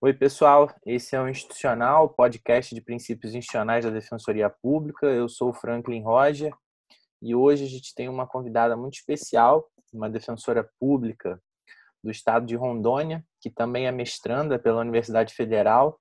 Oi, pessoal. Esse é o Institucional, podcast de princípios institucionais da Defensoria Pública. Eu sou o Franklin Roger e hoje a gente tem uma convidada muito especial, uma defensora pública do estado de Rondônia, que também é mestranda pela Universidade Federal,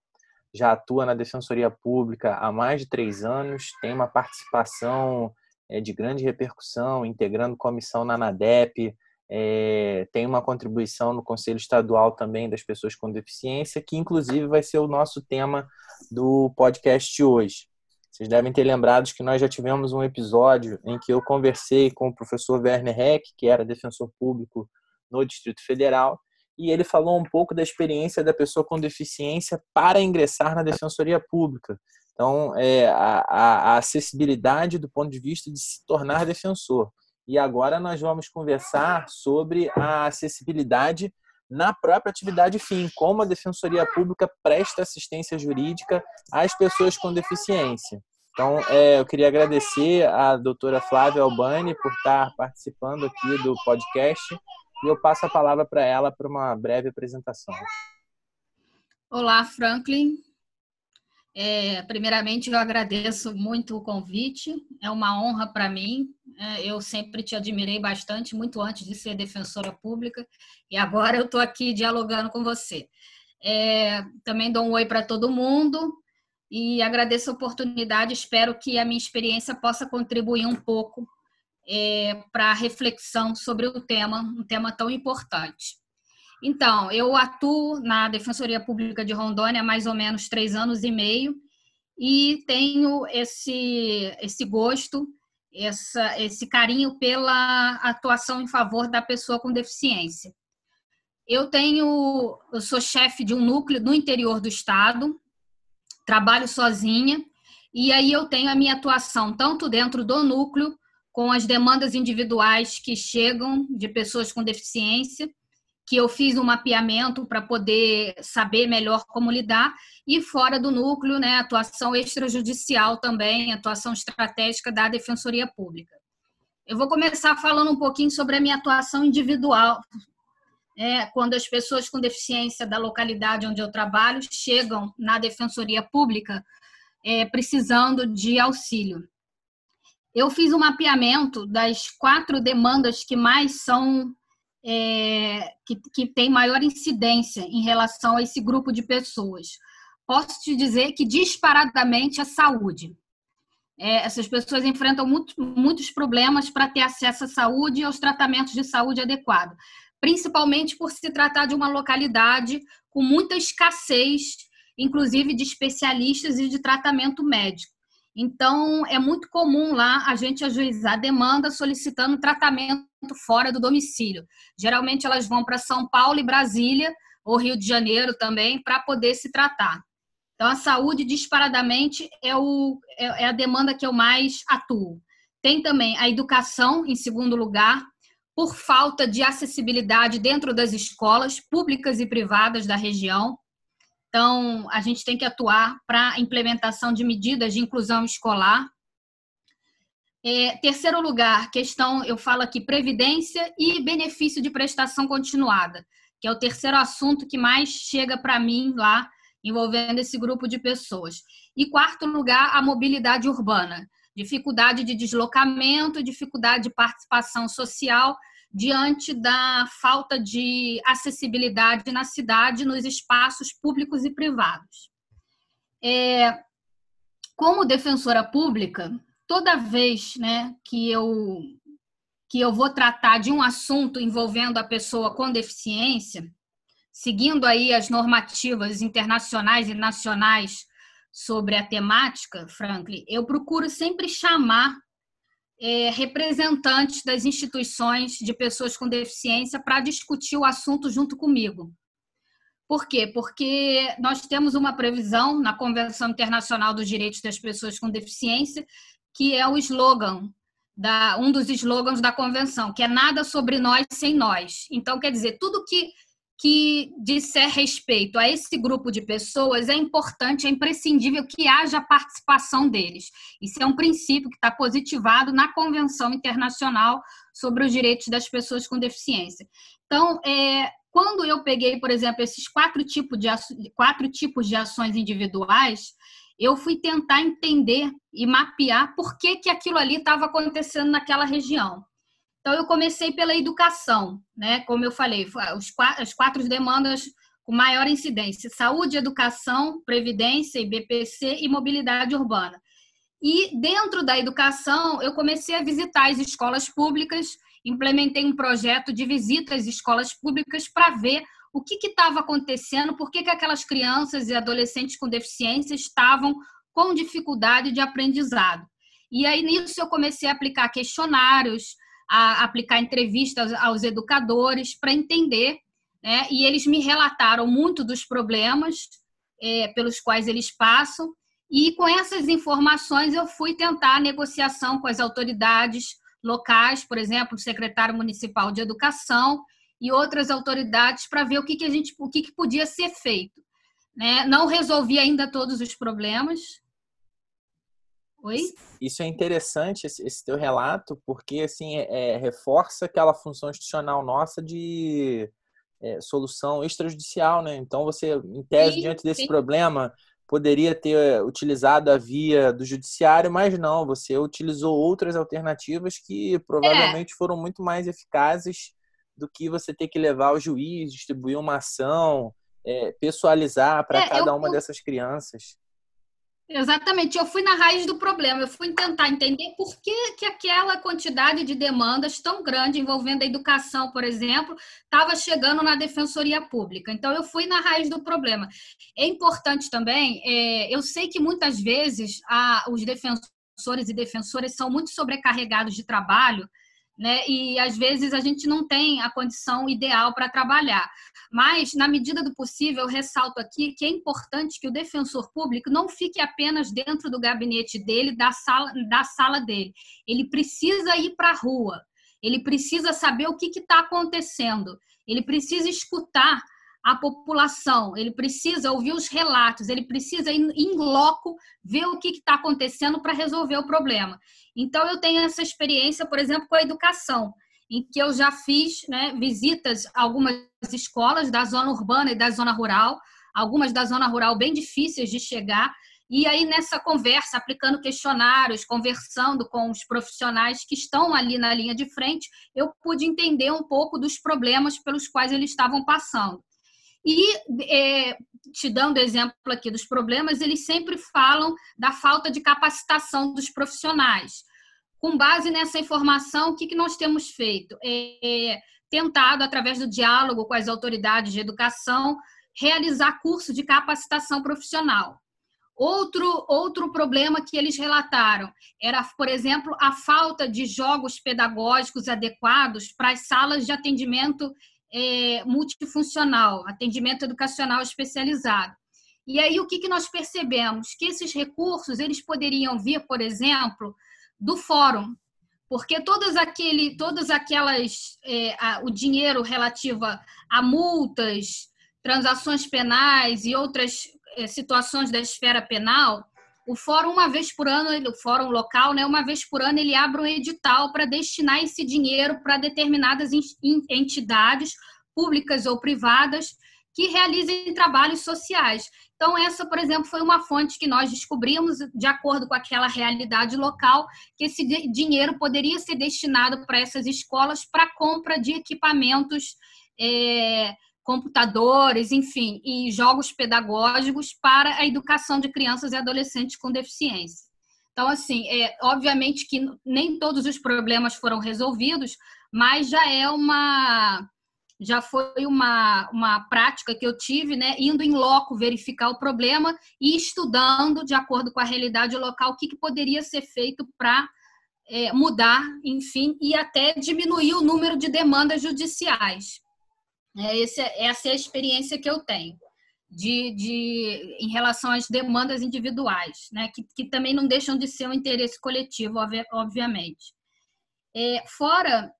já atua na Defensoria Pública há mais de três anos, tem uma participação é, de grande repercussão, integrando comissão na ANADEP, é, tem uma contribuição no Conselho Estadual também das pessoas com deficiência, que inclusive vai ser o nosso tema do podcast hoje. Vocês devem ter lembrado que nós já tivemos um episódio em que eu conversei com o professor Werner Heck, que era defensor público no Distrito Federal, e ele falou um pouco da experiência da pessoa com deficiência para ingressar na Defensoria Pública. Então, é, a, a acessibilidade do ponto de vista de se tornar defensor. E agora nós vamos conversar sobre a acessibilidade na própria atividade fim, como a Defensoria Pública presta assistência jurídica às pessoas com deficiência. Então, é, eu queria agradecer à doutora Flávia Albani por estar participando aqui do podcast e eu passo a palavra para ela para uma breve apresentação. Olá, Franklin. É, primeiramente, eu agradeço muito o convite. É uma honra para mim. É, eu sempre te admirei bastante, muito antes de ser defensora pública, e agora eu estou aqui dialogando com você. É, também dou um oi para todo mundo e agradeço a oportunidade. Espero que a minha experiência possa contribuir um pouco é, para a reflexão sobre o tema, um tema tão importante. Então, eu atuo na Defensoria Pública de Rondônia há mais ou menos três anos e meio e tenho esse, esse gosto, essa, esse carinho pela atuação em favor da pessoa com deficiência. Eu tenho, eu sou chefe de um núcleo no interior do estado, trabalho sozinha e aí eu tenho a minha atuação tanto dentro do núcleo com as demandas individuais que chegam de pessoas com deficiência que eu fiz um mapeamento para poder saber melhor como lidar, e fora do núcleo, né, atuação extrajudicial também, atuação estratégica da Defensoria Pública. Eu vou começar falando um pouquinho sobre a minha atuação individual. É, quando as pessoas com deficiência da localidade onde eu trabalho chegam na Defensoria Pública é, precisando de auxílio. Eu fiz um mapeamento das quatro demandas que mais são é, que, que tem maior incidência em relação a esse grupo de pessoas. Posso te dizer que disparadamente a saúde. É, essas pessoas enfrentam muito, muitos problemas para ter acesso à saúde e aos tratamentos de saúde adequados, principalmente por se tratar de uma localidade com muita escassez, inclusive de especialistas e de tratamento médico. Então, é muito comum lá a gente ajuizar demanda solicitando tratamento fora do domicílio. Geralmente, elas vão para São Paulo e Brasília, ou Rio de Janeiro também, para poder se tratar. Então, a saúde, disparadamente, é, o, é, é a demanda que eu mais atuo. Tem também a educação, em segundo lugar, por falta de acessibilidade dentro das escolas públicas e privadas da região. Então, a gente tem que atuar para a implementação de medidas de inclusão escolar. É, terceiro lugar, questão, eu falo aqui, previdência e benefício de prestação continuada, que é o terceiro assunto que mais chega para mim lá, envolvendo esse grupo de pessoas. E quarto lugar, a mobilidade urbana, dificuldade de deslocamento, dificuldade de participação social diante da falta de acessibilidade na cidade, nos espaços públicos e privados. É, como defensora pública, toda vez né, que, eu, que eu vou tratar de um assunto envolvendo a pessoa com deficiência, seguindo aí as normativas internacionais e nacionais sobre a temática, Franklin, eu procuro sempre chamar é, representantes das instituições de pessoas com deficiência para discutir o assunto junto comigo. Por quê? Porque nós temos uma previsão na Convenção Internacional dos Direitos das Pessoas com Deficiência, que é o slogan, da, um dos slogans da convenção, que é nada sobre nós sem nós. Então, quer dizer, tudo que que disser respeito a esse grupo de pessoas, é importante, é imprescindível que haja participação deles. Isso é um princípio que está positivado na Convenção Internacional sobre os Direitos das Pessoas com Deficiência. Então, é, quando eu peguei, por exemplo, esses quatro tipos de, quatro tipos de ações individuais, eu fui tentar entender e mapear por que, que aquilo ali estava acontecendo naquela região. Então, eu comecei pela educação, né? Como eu falei, as quatro demandas com maior incidência: saúde, educação, previdência, IBPC e mobilidade urbana. E dentro da educação, eu comecei a visitar as escolas públicas, implementei um projeto de visita às escolas públicas para ver o que estava acontecendo, por que, que aquelas crianças e adolescentes com deficiência estavam com dificuldade de aprendizado. E aí, nisso, eu comecei a aplicar questionários, a aplicar entrevistas aos educadores para entender, né? e eles me relataram muito dos problemas é, pelos quais eles passam, e com essas informações eu fui tentar a negociação com as autoridades locais, por exemplo, o secretário municipal de educação, e outras autoridades para ver o que, que a gente, o que, que podia ser feito. Né? Não resolvi ainda todos os problemas. Oi? Isso é interessante esse, esse teu relato, porque assim é, é, reforça aquela função institucional nossa de é, solução extrajudicial, né? Então você, em tese, sim, diante desse sim. problema, poderia ter utilizado a via do judiciário, mas não, você utilizou outras alternativas que provavelmente é. foram muito mais eficazes do que você ter que levar o juiz, distribuir uma ação, é, pessoalizar para é, cada eu, uma dessas crianças. Exatamente, eu fui na raiz do problema, eu fui tentar entender por que, que aquela quantidade de demandas tão grande envolvendo a educação, por exemplo, estava chegando na defensoria pública. Então, eu fui na raiz do problema. É importante também, é, eu sei que muitas vezes a, os defensores e defensoras são muito sobrecarregados de trabalho né? E às vezes a gente não tem a condição ideal para trabalhar. Mas, na medida do possível, eu ressalto aqui que é importante que o defensor público não fique apenas dentro do gabinete dele, da sala, da sala dele. Ele precisa ir para a rua, ele precisa saber o que está acontecendo, ele precisa escutar a população, ele precisa ouvir os relatos, ele precisa ir em loco ver o que está acontecendo para resolver o problema. Então, eu tenho essa experiência, por exemplo, com a educação, em que eu já fiz né, visitas a algumas escolas da zona urbana e da zona rural, algumas da zona rural bem difíceis de chegar, e aí, nessa conversa, aplicando questionários, conversando com os profissionais que estão ali na linha de frente, eu pude entender um pouco dos problemas pelos quais eles estavam passando. E, é, te dando exemplo aqui dos problemas, eles sempre falam da falta de capacitação dos profissionais. Com base nessa informação, o que, que nós temos feito? É, é, tentado, através do diálogo com as autoridades de educação, realizar curso de capacitação profissional. Outro, outro problema que eles relataram era, por exemplo, a falta de jogos pedagógicos adequados para as salas de atendimento é, multifuncional, atendimento educacional especializado. E aí o que, que nós percebemos? Que esses recursos eles poderiam vir, por exemplo, do fórum, porque todas aquele, todas aquelas, é, a, o dinheiro relativo a, a, multas, transações penais e outras é, situações da esfera penal, o fórum uma vez por ano, o fórum local, né, uma vez por ano ele abre um edital para destinar esse dinheiro para determinadas entidades públicas ou privadas que realizem trabalhos sociais. Então, essa, por exemplo, foi uma fonte que nós descobrimos, de acordo com aquela realidade local, que esse dinheiro poderia ser destinado para essas escolas para compra de equipamentos é, computadores, enfim, e jogos pedagógicos para a educação de crianças e adolescentes com deficiência. Então, assim, é, obviamente que nem todos os problemas foram resolvidos, mas já é uma já foi uma, uma prática que eu tive, né, indo em loco verificar o problema e estudando, de acordo com a realidade local, o que, que poderia ser feito para é, mudar, enfim, e até diminuir o número de demandas judiciais. É, esse, essa é a experiência que eu tenho de, de, em relação às demandas individuais, né? que, que também não deixam de ser um interesse coletivo, obviamente. É, fora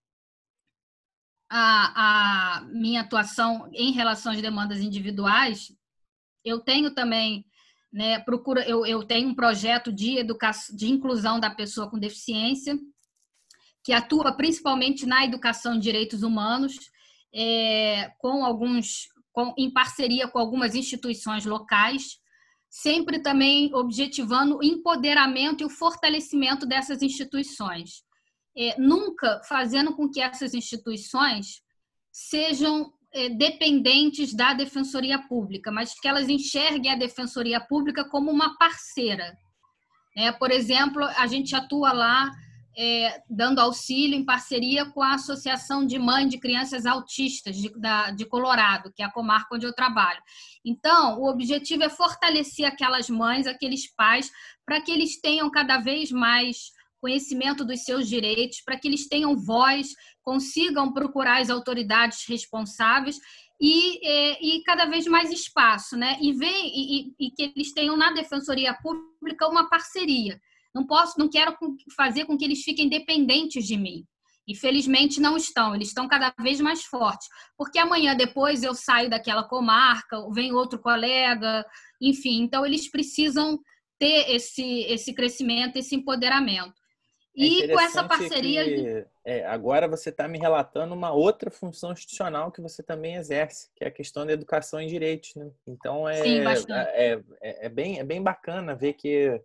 a, a, minha atuação em relação às demandas individuais, eu tenho também, né, procura, eu, eu tenho um projeto de educação, de inclusão da pessoa com deficiência, que atua principalmente na educação de direitos humanos é, com alguns, com, em parceria com algumas instituições locais, sempre também objetivando o empoderamento e o fortalecimento dessas instituições. É, nunca fazendo com que essas instituições sejam é, dependentes da Defensoria Pública, mas que elas enxerguem a Defensoria Pública como uma parceira. É, por exemplo, a gente atua lá é, dando auxílio em parceria com a Associação de Mães de Crianças Autistas de, da, de Colorado, que é a comarca onde eu trabalho. Então, o objetivo é fortalecer aquelas mães, aqueles pais, para que eles tenham cada vez mais conhecimento dos seus direitos, para que eles tenham voz, consigam procurar as autoridades responsáveis e, e, e, cada vez mais espaço, né? E, vem, e, e, que eles tenham na Defensoria Pública uma parceria. Não posso, não quero fazer com que eles fiquem dependentes de mim. E felizmente não estão, eles estão cada vez mais fortes. Porque amanhã depois eu saio daquela comarca, vem outro colega, enfim, então eles precisam ter esse, esse crescimento, esse empoderamento. É e com essa parceria. Que, é, agora você está me relatando uma outra função institucional que você também exerce, que é a questão da educação em direitos. Né? Então é, Sim, é, é, é, bem, é bem bacana ver que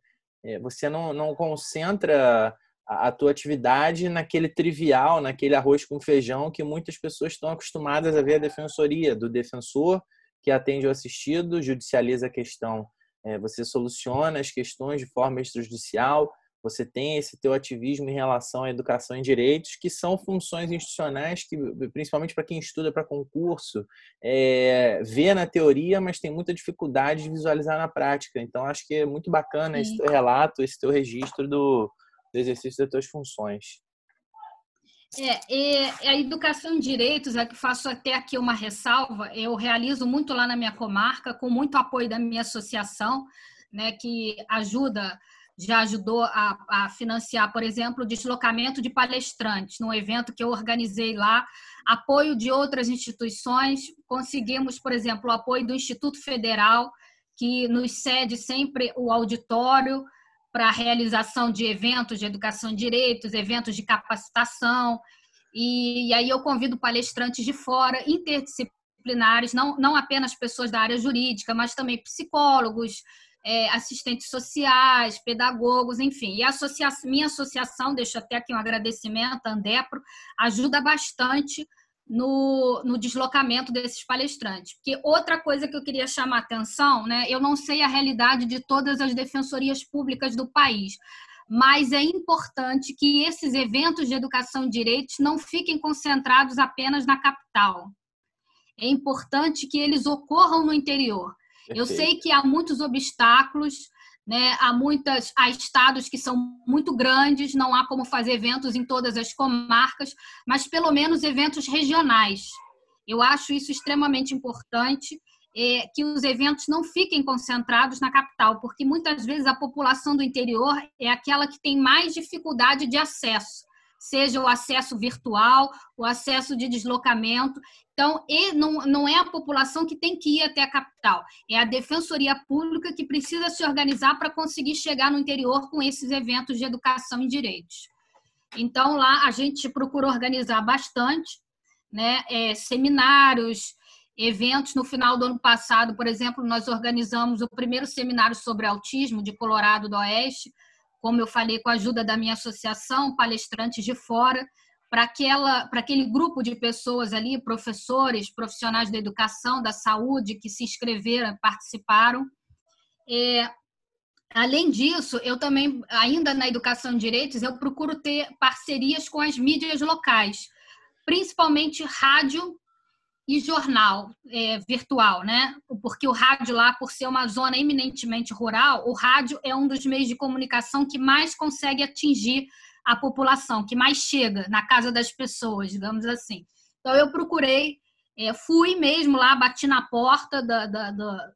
você não, não concentra a, a tua atividade naquele trivial, naquele arroz com feijão que muitas pessoas estão acostumadas a ver a defensoria, do defensor que atende o assistido, judicializa a questão. É, você soluciona as questões de forma extrajudicial, você tem esse teu ativismo em relação à educação em direitos, que são funções institucionais que, principalmente para quem estuda para concurso, é, vê na teoria, mas tem muita dificuldade de visualizar na prática. Então, acho que é muito bacana Sim. esse teu relato, esse teu registro do, do exercício das tuas funções. É, a educação em direitos, é que faço até aqui uma ressalva, eu realizo muito lá na minha comarca, com muito apoio da minha associação, né, que ajuda já ajudou a, a, financiar, por exemplo, o deslocamento de palestrantes num evento que eu organizei lá, apoio de outras instituições, conseguimos, por exemplo, o apoio do Instituto Federal, que nos cede sempre o auditório para a realização de eventos de educação de direitos, eventos de capacitação, e, e aí eu convido palestrantes de fora, interdisciplinares, não, não apenas pessoas da área jurídica, mas também psicólogos, é, assistentes sociais, pedagogos, enfim. E a associação, minha associação, deixo até aqui um agradecimento, a Andepro, ajuda bastante no, no deslocamento desses palestrantes. Porque outra coisa que eu queria chamar atenção, né, eu não sei a realidade de todas as defensorias públicas do país, mas é importante que esses eventos de educação e direitos não fiquem concentrados apenas na capital. É importante que eles ocorram no interior. Eu sei que há muitos obstáculos, né? Há muitas, há estados que são muito grandes, não há como fazer eventos em todas as comarcas, mas pelo menos eventos regionais. Eu acho isso extremamente importante. É, que os eventos não fiquem concentrados na capital, porque muitas vezes a população do interior é aquela que tem mais dificuldade de acesso seja o acesso virtual, o acesso de deslocamento. Então, não, não é a população que tem que ir até a capital, é a defensoria pública que precisa se organizar para conseguir chegar no interior com esses eventos de educação em direitos. Então, lá a gente procura organizar bastante, né, é, seminários, eventos. No final do ano passado, por exemplo, nós organizamos o primeiro seminário sobre autismo de Colorado do Oeste, como eu falei, com a ajuda da minha associação, palestrantes de fora, para aquele grupo de pessoas ali, professores, profissionais da educação, da saúde que se inscreveram, participaram. É, além disso, eu também, ainda na educação de direitos, eu procuro ter parcerias com as mídias locais, principalmente rádio e jornal é, virtual, né? Porque o rádio lá, por ser uma zona eminentemente rural, o rádio é um dos meios de comunicação que mais consegue atingir a população, que mais chega na casa das pessoas, digamos assim. Então eu procurei, é, fui mesmo lá, bati na porta da, da, da,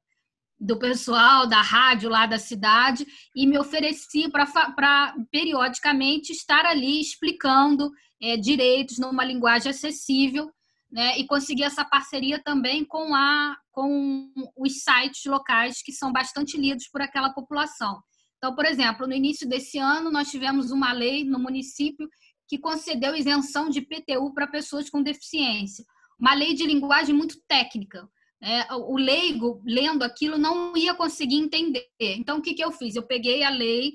do pessoal da rádio lá da cidade e me ofereci para periodicamente estar ali explicando é, direitos numa linguagem acessível né, e conseguir essa parceria também com, a, com os sites locais que são bastante lidos por aquela população. Então, por exemplo, no início desse ano, nós tivemos uma lei no município que concedeu isenção de PTU para pessoas com deficiência. uma lei de linguagem muito técnica. É, o leigo, lendo aquilo, não ia conseguir entender. Então, o que, que eu fiz? Eu peguei a lei,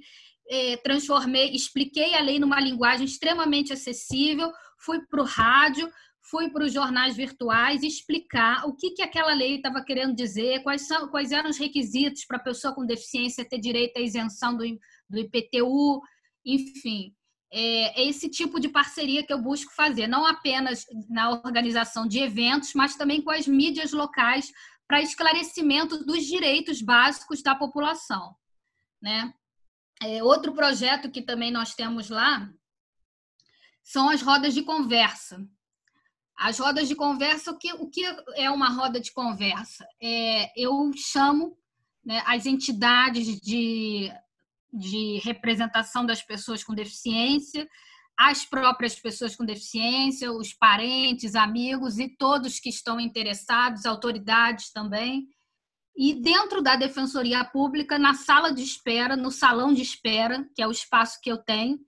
é, transformei, expliquei a lei numa linguagem extremamente acessível, fui para o rádio, fui para os jornais virtuais explicar o que, que aquela lei estava querendo dizer, quais, são, quais eram os requisitos para a pessoa com deficiência ter direito à isenção do, do IPTU, enfim. É, é esse tipo de parceria que eu busco fazer, não apenas na organização de eventos, mas também com as mídias locais para esclarecimento dos direitos básicos da população. Né? É, outro projeto que também nós temos lá são as rodas de conversa. As rodas de conversa, o que, o que é uma roda de conversa? É, eu chamo né, as entidades de, de representação das pessoas com deficiência, as próprias pessoas com deficiência, os parentes, amigos e todos que estão interessados, autoridades também. E dentro da Defensoria Pública, na sala de espera, no salão de espera, que é o espaço que eu tenho,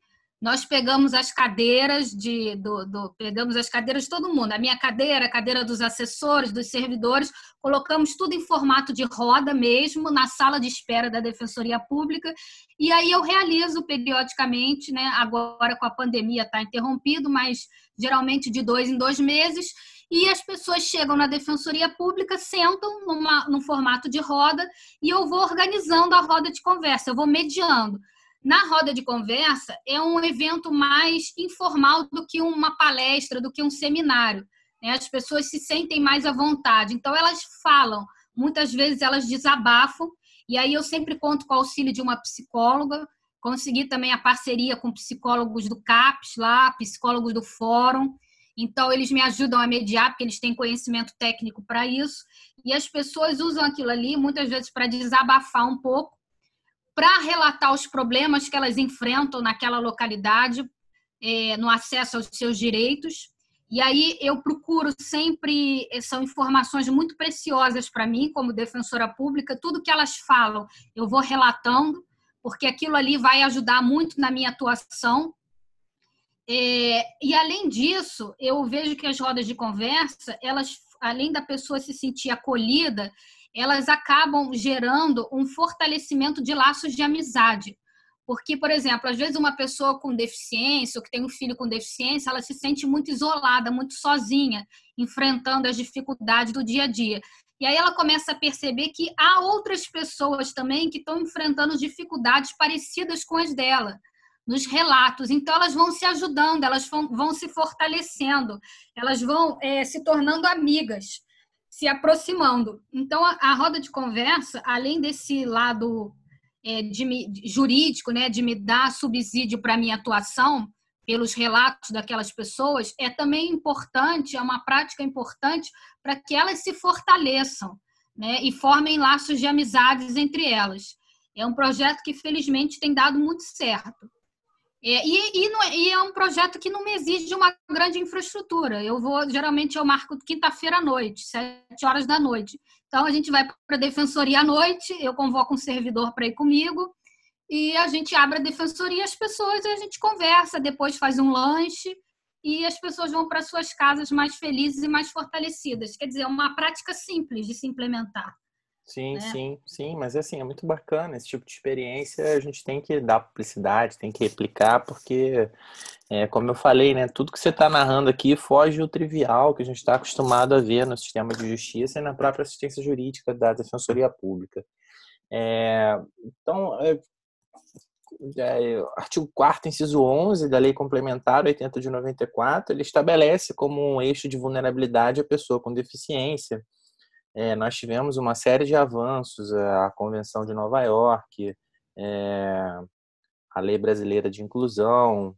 nós pegamos as cadeiras de do, do, pegamos as cadeiras de todo mundo, a minha cadeira, a cadeira dos assessores, dos servidores, colocamos tudo em formato de roda mesmo na sala de espera da Defensoria Pública e aí eu realizo periodicamente, né? Agora com a pandemia está interrompido, mas geralmente de dois em dois meses e as pessoas chegam na Defensoria Pública, sentam numa, num formato de roda e eu vou organizando a roda de conversa, eu vou mediando. Na roda de conversa, é um evento mais informal do que uma palestra, do que um seminário. Né? As pessoas se sentem mais à vontade. Então, elas falam, muitas vezes elas desabafam, e aí eu sempre conto com o auxílio de uma psicóloga. Consegui também a parceria com psicólogos do CAPES lá, psicólogos do Fórum. Então, eles me ajudam a mediar, porque eles têm conhecimento técnico para isso. E as pessoas usam aquilo ali, muitas vezes, para desabafar um pouco para relatar os problemas que elas enfrentam naquela localidade, é, no acesso aos seus direitos. E aí eu procuro sempre, é, são informações muito preciosas para mim, como defensora pública, tudo que elas falam eu vou relatando, porque aquilo ali vai ajudar muito na minha atuação. É, e além disso, eu vejo que as rodas de conversa, elas, além da pessoa se sentir acolhida, elas acabam gerando um fortalecimento de laços de amizade. Porque, por exemplo, às vezes uma pessoa com deficiência, ou que tem um filho com deficiência, ela se sente muito isolada, muito sozinha, enfrentando as dificuldades do dia a dia. E aí ela começa a perceber que há outras pessoas também que estão enfrentando dificuldades parecidas com as dela, nos relatos. Então, elas vão se ajudando, elas vão, se fortalecendo, elas vão é, se tornando amigas se aproximando. Então, a, a roda de conversa, além desse lado é, de, de, jurídico, né, de me dar subsídio para minha atuação, pelos relatos daquelas pessoas, é também importante, é uma prática importante para que elas se fortaleçam né, e formem laços de amizades entre elas. É um projeto que, felizmente, tem dado muito certo. É, e, e, não, é, e, é um projeto que não me exige uma grande infraestrutura. Eu vou, geralmente, eu marco quinta-feira à noite, sete horas da noite. Então, a gente vai para a defensoria à noite, eu convoco um servidor para ir comigo, e a gente abre a defensoria, as pessoas, e a gente conversa, depois faz um lanche, e as pessoas vão para suas casas mais felizes e mais fortalecidas. Quer dizer, é uma prática simples de se implementar. Sim, né? sim, sim, mas assim, é muito bacana esse tipo de experiência, a gente tem que dar publicidade, tem que replicar, porque, é, como eu falei, né, tudo que você está narrando aqui foge do trivial que a gente está acostumado a ver no sistema de justiça e na própria assistência jurídica da Defensoria Pública. É, então, é, é, artigo 4 inciso 11 da Lei Complementar 80 de 94, ele estabelece como um eixo de vulnerabilidade a pessoa com deficiência, é, nós tivemos uma série de avanços, a Convenção de Nova York, é, a Lei Brasileira de Inclusão,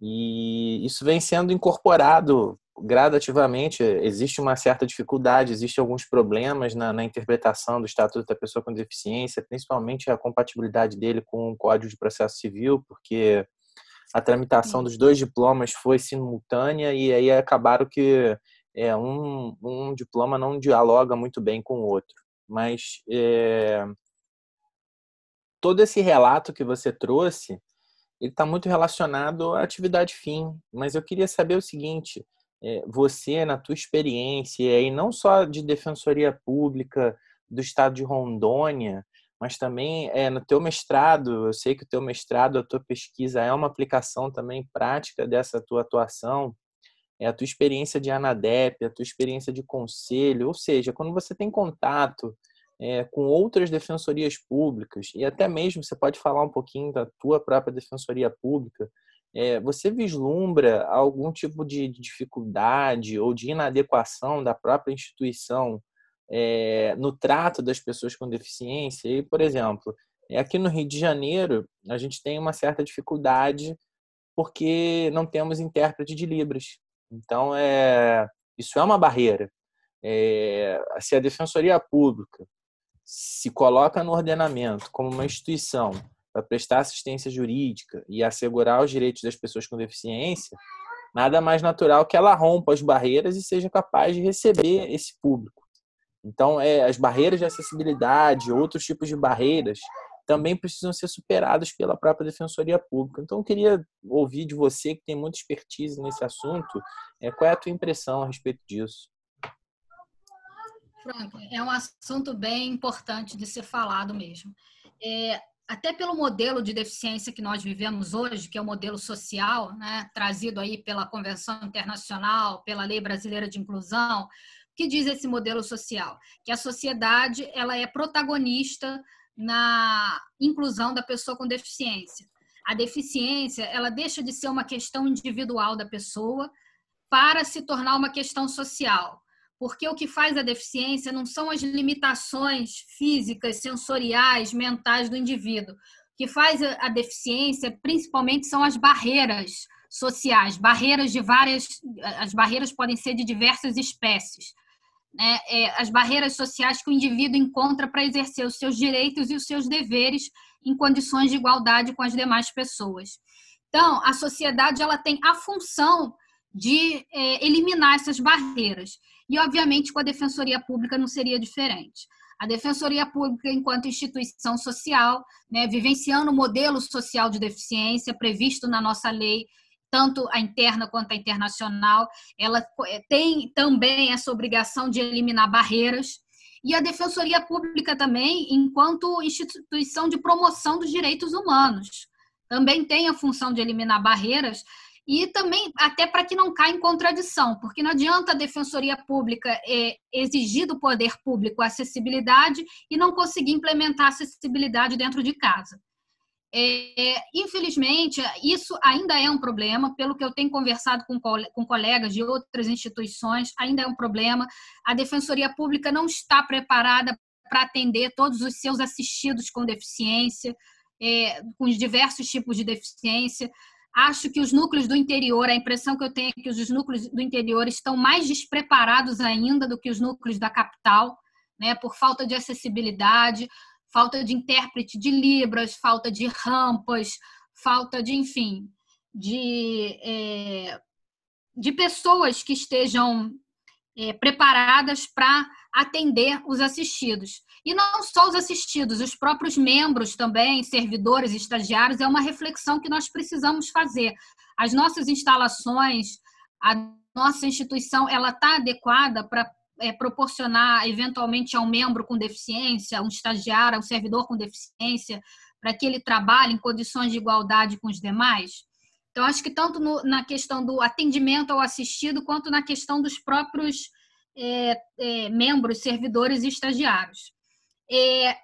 e isso vem sendo incorporado gradativamente. Existe uma certa dificuldade, existem alguns problemas na, na, interpretação do Estatuto da Pessoa com Deficiência, principalmente a compatibilidade dele com o Código de Processo Civil, porque a tramitação dos dois diplomas foi simultânea e aí acabaram que é, um, um diploma não dialoga muito bem com o outro. Mas é, todo esse relato que você trouxe, ele está muito relacionado à atividade fim. Mas eu queria saber o seguinte: é, você, na tua experiência, e não só de defensoria pública do estado de Rondônia, mas também é, no teu mestrado, eu sei que o teu mestrado, a tua pesquisa é uma aplicação também prática dessa tua atuação, é a tua experiência de ANADEP, a tua experiência de conselho, ou seja, quando você tem contato é, com outras defensorias públicas, e até mesmo você pode falar um pouquinho da tua própria defensoria pública, é, você vislumbra algum tipo de dificuldade ou de inadequação da própria instituição é, no trato das pessoas com deficiência? E, por exemplo, aqui no Rio de Janeiro, a gente tem uma certa dificuldade porque não temos intérprete de Libras. Então, é, isso é uma barreira. É, se a Defensoria Pública se coloca no ordenamento como uma instituição para prestar assistência jurídica e assegurar os direitos das pessoas com deficiência, nada mais natural que ela rompa as barreiras e seja capaz de receber esse público. Então, é, as barreiras de acessibilidade, outros tipos de barreiras, também precisam ser superadas pela própria Defensoria Pública. Então, eu queria ouvir de você, que tem muita expertise nesse assunto, é, qual é a tua impressão a respeito disso? Frank, é um assunto bem importante de ser falado mesmo. É, até pelo modelo de deficiência que nós vivemos hoje, que é o modelo social, né, trazido aí pela Convenção Internacional, pela Lei Brasileira de Inclusão, o que diz esse modelo social? Que a sociedade ela é protagonista na inclusão da pessoa com deficiência. A deficiência, ela deixa de ser uma questão individual da pessoa para se tornar uma questão social. Porque o que faz a deficiência não são as limitações físicas, sensoriais, mentais do indivíduo. O que faz a deficiência, principalmente, são as barreiras sociais, barreiras de várias, as barreiras podem ser de diversas espécies né, é, as barreiras sociais que o indivíduo encontra para exercer os seus direitos e os seus deveres em condições de igualdade com as demais pessoas. Então, a sociedade ela tem a função de é, eliminar essas barreiras. E, obviamente, com a Defensoria Pública não seria diferente. A Defensoria Pública, enquanto instituição social, né, vivenciando o modelo social de deficiência previsto na nossa lei tanto a interna quanto a internacional. Ela eh, tem também essa obrigação de eliminar barreiras. E a Defensoria Pública também, enquanto instituição de promoção dos direitos humanos, também tem a função de eliminar barreiras e também até para que não caia em contradição, porque não adianta a Defensoria Pública é, exigir do poder público acessibilidade e não conseguir implementar acessibilidade dentro de casa. É, infelizmente, isso ainda é um problema, pelo que eu tenho conversado com, com colegas de outras instituições, ainda é um problema. A Defensoria Pública não está preparada para atender todos os seus assistidos com deficiência, é, com os diversos tipos de deficiência. Acho que os núcleos do interior, a impressão que eu tenho é que os núcleos do interior estão mais despreparados ainda do que os núcleos da capital, né, por falta de acessibilidade, falta de intérprete de libras, falta de rampas, falta de, enfim, de, é, de pessoas que estejam é, preparadas para atender os assistidos. E não só os assistidos, os próprios membros também, servidores, estagiários, é uma reflexão que nós precisamos fazer. As nossas instalações, a nossa instituição, ela está adequada para é, proporcionar eventualmente a um membro com deficiência, um estagiário, um servidor com deficiência, para que ele trabalhe em condições de igualdade com os demais? Então, acho que tanto no, na questão do atendimento ao assistido, quanto na questão dos próprios é, é, membros, servidores e estagiários. É,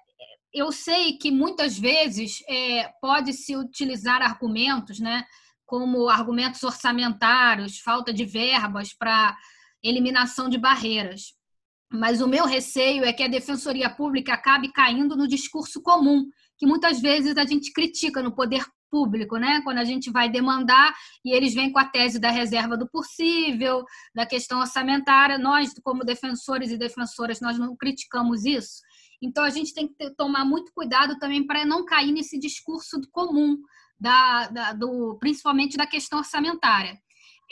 eu sei que muitas vezes é, pode-se utilizar argumentos, né, como argumentos orçamentários, falta de verbas para eliminação de barreiras. Mas o meu receio é que a defensoria pública acabe caindo no discurso comum, que muitas vezes a gente critica no poder público, né? Quando a gente vai demandar e eles vêm com a tese da reserva do possível, da questão orçamentária, nós como defensores e defensoras nós não criticamos isso. Então a gente tem que ter, tomar muito cuidado também para não cair nesse discurso comum da, da, do, principalmente da questão orçamentária.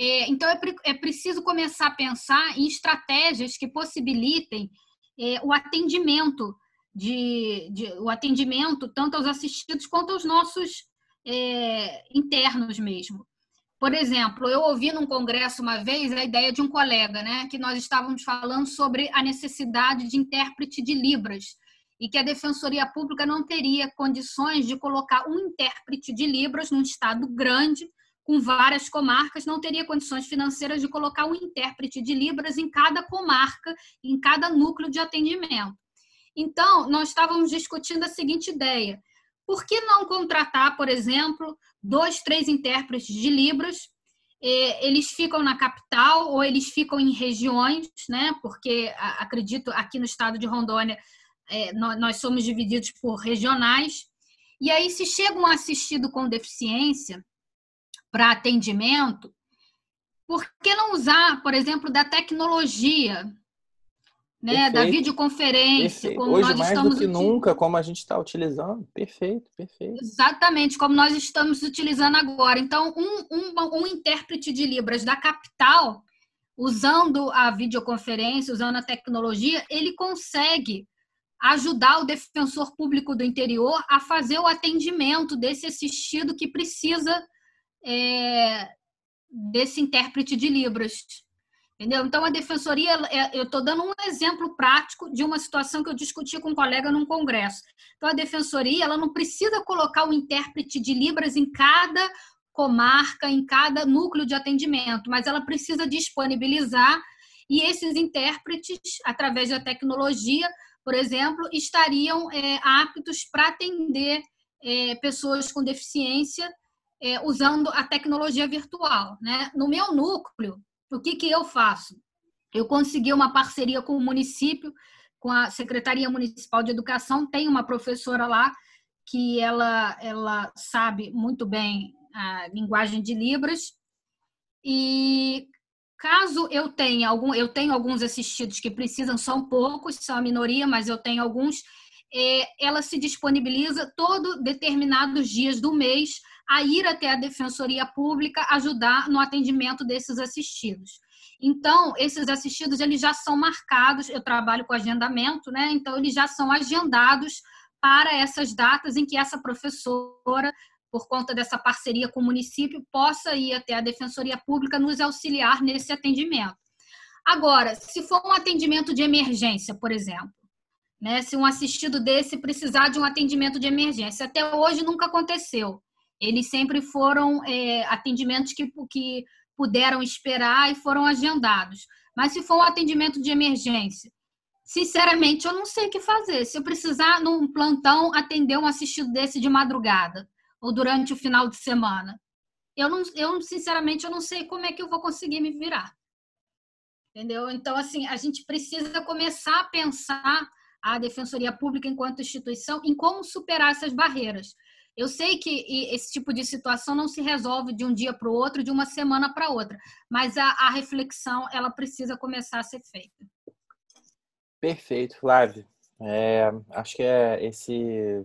É, então, é, é, preciso começar a pensar em estratégias que possibilitem é, o atendimento de, de, o atendimento tanto aos assistidos quanto aos nossos é, internos mesmo. Por exemplo, eu ouvi num congresso uma vez a ideia de um colega, né, que nós estávamos falando sobre a necessidade de intérprete de Libras e que a Defensoria Pública não teria condições de colocar um intérprete de Libras num estado grande, com várias comarcas, não teria condições financeiras de colocar um intérprete de Libras em cada comarca, em cada núcleo de atendimento. Então, nós estávamos discutindo a seguinte ideia: por que não contratar, por exemplo, dois, três intérpretes de Libras? Eles ficam na capital ou eles ficam em regiões, né? Porque acredito aqui no estado de Rondônia é, nós somos divididos por regionais. E aí, se chega um assistido com deficiência para atendimento, por que não usar, por exemplo, da tecnologia né, perfeito. da videoconferência, perfeito. como Hoje, nós mais estamos do que nunca, como a gente está utilizando. Perfeito, perfeito. Exatamente, como nós estamos utilizando agora. Então, um, um, um intérprete de Libras da capital, usando a videoconferência, usando a tecnologia, ele consegue ajudar o defensor público do interior a fazer o atendimento desse assistido que precisa é, desse intérprete de Libras. Entendeu? Então, a defensoria, é, eu estou dando um exemplo prático de uma situação que eu discuti com um colega num congresso. Então, a defensoria, ela não precisa colocar um intérprete de Libras em cada comarca, em cada núcleo de atendimento, mas ela precisa disponibilizar e esses intérpretes, através da tecnologia, por exemplo, estariam é, aptos para atender é, pessoas com deficiência é, usando a tecnologia virtual. Né? No meu núcleo, o que, que eu faço? Eu consegui uma parceria com o município, com a Secretaria Municipal de Educação, tem uma professora lá que ela, ela sabe muito bem a linguagem de Libras. E caso eu tenha algum, eu tenho alguns assistidos que precisam, são poucos, são a minoria, mas eu tenho alguns, é, ela se disponibiliza todo determinados dias do mês a ir até a Defensoria Pública ajudar no atendimento desses assistidos. Então, esses assistidos eles já são marcados, eu trabalho com agendamento, né? Então eles já são agendados para essas datas em que essa professora, por conta dessa parceria com o município, possa ir até a Defensoria Pública nos auxiliar nesse atendimento. Agora, se for um atendimento de emergência, por exemplo, né, se um assistido desse precisar de um atendimento de emergência, até hoje nunca aconteceu eles sempre foram é, atendimentos que, que puderam esperar e foram agendados. Mas se for um atendimento de emergência, sinceramente, eu não sei o que fazer. Se eu precisar, num plantão, atender um assistido desse de madrugada ou durante o final de semana, eu, não, eu sinceramente, eu não sei como é que eu vou conseguir me virar. Entendeu? Então, assim, a gente precisa começar a pensar a Defensoria Pública enquanto instituição em como superar essas barreiras. Eu sei que esse tipo de situação não se resolve de um dia para o outro, de uma semana para outra, mas a, a, reflexão ela precisa começar a ser feita. Perfeito, Flávio. É, acho que é esse,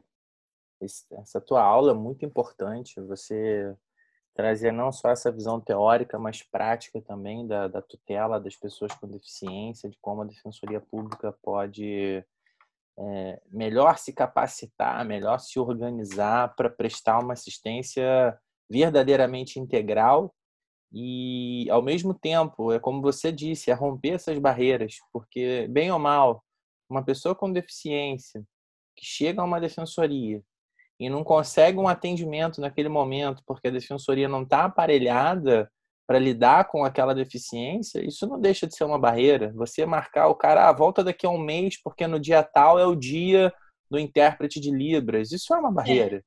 esse, essa tua aula é muito importante. Você trazer não só essa visão teórica, mas prática também da, da tutela das pessoas com deficiência, de como a defensoria pública pode é, melhor se capacitar, melhor se organizar para prestar uma assistência verdadeiramente integral e, ao mesmo tempo, é como você disse, é romper essas barreiras, porque, bem ou mal, uma pessoa com deficiência que chega a uma defensoria e não consegue um atendimento naquele momento porque a defensoria não está aparelhada para lidar com aquela deficiência, isso não deixa de ser uma barreira. Você marcar o cara, ah, volta daqui a um mês, porque no dia tal é o dia do intérprete de Libras. Isso é uma barreira. É.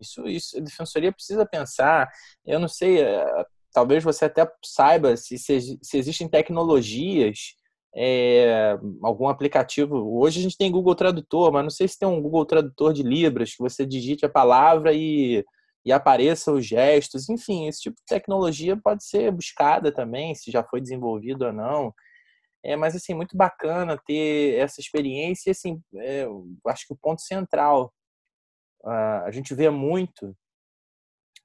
Isso, isso a defensoria precisa pensar. Eu não sei, eh, talvez você até saiba se, se, se existem tecnologias, é, algum aplicativo. Hoje a gente tem Google Tradutor, mas não sei se tem um Google Tradutor de Libras que você digite a palavra e e apareçam os gestos, enfim, esse tipo de tecnologia pode ser buscada também, se já foi desenvolvido ou não. É, mas assim, muito bacana ter essa experiência, e, assim, é, acho que o ponto central, a gente vê muito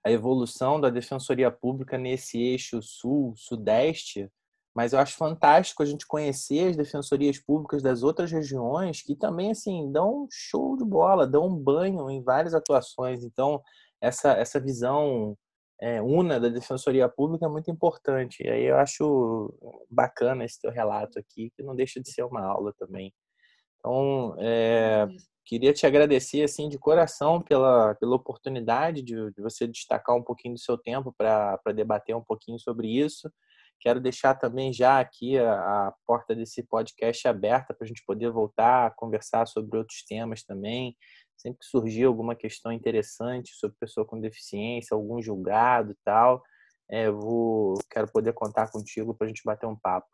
a evolução da defensoria pública nesse eixo sul-sudeste, mas eu acho fantástico a gente conhecer as defensorias públicas das outras regiões que também assim dão um show de bola, dão um banho em várias atuações. Então, essa, essa visão é, una da Defensoria Pública é muito importante. E aí eu acho bacana esse teu relato aqui, que não deixa de ser uma aula também. Então, é, queria te agradecer assim de coração pela, pela oportunidade de, de você destacar um pouquinho do seu tempo para debater um pouquinho sobre isso. Quero deixar também já aqui a, a porta desse podcast aberta para a gente poder voltar a conversar sobre outros temas também. Sempre que surgir alguma questão interessante sobre pessoa com deficiência, algum julgado e tal, é, eu vou, quero poder contar contigo para a gente bater um papo.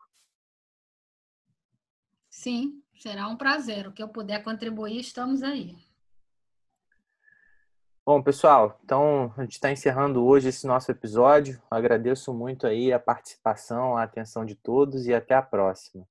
Sim, será um prazer. O que eu puder contribuir, estamos aí. Bom, pessoal, então a gente está encerrando hoje esse nosso episódio. Agradeço muito aí a participação, a atenção de todos e até a próxima.